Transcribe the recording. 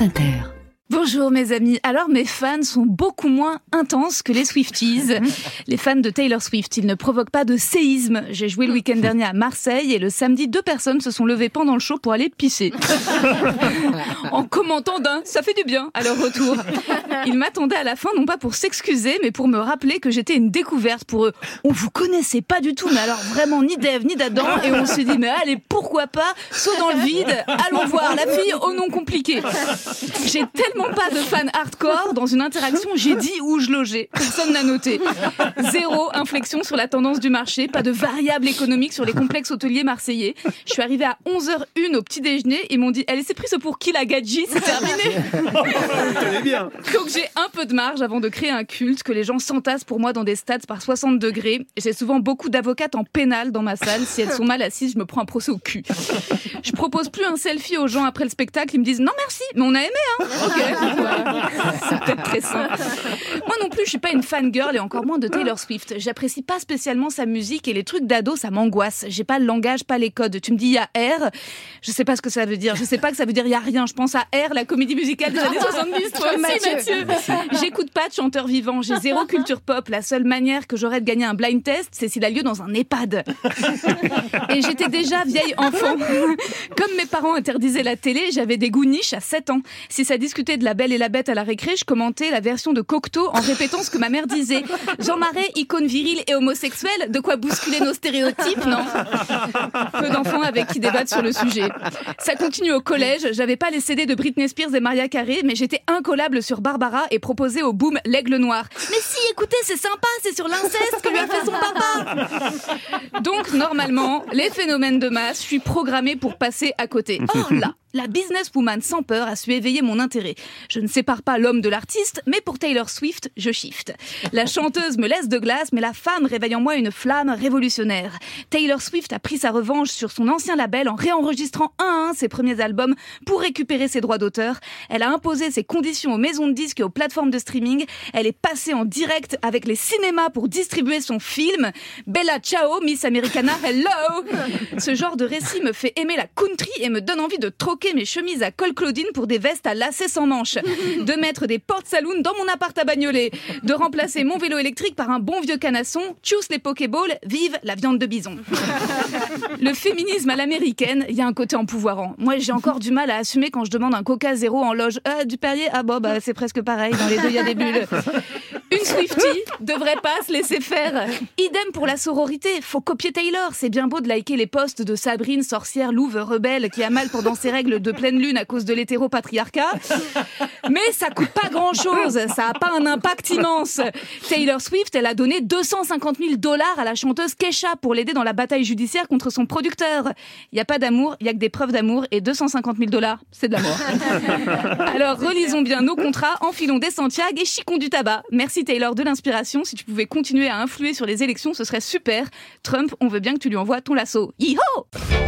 France Inter. Bonjour mes amis. Alors mes fans sont beaucoup moins intenses que les Swifties. Les fans de Taylor Swift, ils ne provoquent pas de séisme. J'ai joué le week-end dernier à Marseille et le samedi, deux personnes se sont levées pendant le show pour aller pisser. en commentant d'un, ça fait du bien à leur retour. Ils m'attendaient à la fin, non pas pour s'excuser, mais pour me rappeler que j'étais une découverte pour eux. On vous connaissait pas du tout, mais alors vraiment ni d'Ève ni d'Adam. Et on s'est dit, mais allez, pourquoi pas, saut dans le vide, allons voir la fille au nom compliqué. J'ai tellement pas de fans hardcore. Dans une interaction, j'ai dit où je logeais. Personne n'a noté. Zéro inflexion sur la tendance du marché. Pas de variable économique sur les complexes hôteliers marseillais. Je suis arrivée à 11h01 au petit déjeuner. Ils m'ont dit, elle s'est prise pour qui la gadji? C'est terminé. bien. Donc j'ai un peu de marge avant de créer un culte que les gens s'entassent pour moi dans des stades par 60 degrés. J'ai souvent beaucoup d'avocates en pénal dans ma salle. Si elles sont mal assises, je me prends un procès au cul. Je propose plus un selfie aux gens après le spectacle. Ils me disent non merci, mais on a aimé. Hein. Ok. C'est peut-être très simple. Moi non plus, je suis pas une fan girl et encore moins de Taylor Swift. J'apprécie pas spécialement sa musique et les trucs d'ado, ça m'angoisse. J'ai pas le langage, pas les codes. Tu me dis il y a R, je sais pas ce que ça veut dire. Je sais pas que ça veut dire il y a rien. Je pense à R, la comédie musicale des années 70. Toi aussi, Mathieu. J'écoute pas de chanteur vivant. J'ai zéro culture pop. La seule manière que j'aurais de gagner un blind test, c'est s'il a lieu dans un EHPAD. Et j'étais déjà vieille enfant. Comme mes parents interdisaient la télé, j'avais des goûts niches à 7 ans. Si ça discutait de la belle et la bête à la récré, je commentais la version de Cocteau en répétant ce que ma mère disait. Jean Marais, icône virile et homosexuelle, de quoi bousculer nos stéréotypes, non? Peu d'enfants avec qui débattent sur le sujet. Ça continue au collège, j'avais pas les CD de Britney Spears et Maria Carey, mais j'étais incollable sur Barbara et proposais au l'aigle noir. Mais si, écoutez, c'est sympa, c'est sur l'inceste que lui a fait son papa Donc, normalement, les phénomènes de masse, je suis programmée pour passer à côté. Or là, la businesswoman sans peur a su éveiller mon intérêt. Je ne sépare pas l'homme de l'artiste, mais pour Taylor Swift, je shift. La chanteuse me laisse de glace, mais la femme réveille en moi une flamme révolutionnaire. Taylor Swift a pris sa revanche sur son ancien label en réenregistrant un à un ses premiers albums pour récupérer ses droits d'auteur. Elle a imposé ses conditions aux maisons de disques et aux plateformes de streaming. Elle est passée en direct avec les cinémas pour distribuer son film. Bella Ciao, Miss Americana, hello! Ce genre de récit me fait aimer la country et me donne envie de troquer mes chemises à col Claudine pour des vestes à lacets sans manches, de mettre des portes saloon dans mon appart à Bagnolet, de remplacer mon vélo électrique par un bon vieux canasson, tchuss les pokéballs, vive la viande de bison. Le féminisme à l'américaine, il y a un côté empouvoirant. Moi, j'ai encore du mal à assumer quand je demande un coca zéro en loge. Euh, du Perrier? Ah bon, bah, c'est presque pareil, dans les deux, il y a des bulles. Une Swiftie devrait pas se laisser faire. Idem pour la sororité, faut copier Taylor. C'est bien beau de liker les posts de Sabrine, sorcière, louve, rebelle, qui a mal pendant ses règles de pleine lune à cause de l'hétéropatriarcat. Mais ça coûte pas grand chose, ça a pas un impact immense. Taylor Swift, elle a donné 250 000 dollars à la chanteuse Kesha pour l'aider dans la bataille judiciaire contre son producteur. Il y a pas d'amour, il y a que des preuves d'amour et 250 000 dollars, c'est de l'amour. Alors relisons bien nos contrats, enfilons des Santiago et chicons du tabac. Merci Taylor de l'inspiration. Si tu pouvais continuer à influer sur les élections, ce serait super. Trump, on veut bien que tu lui envoies ton lasso. Yeehaw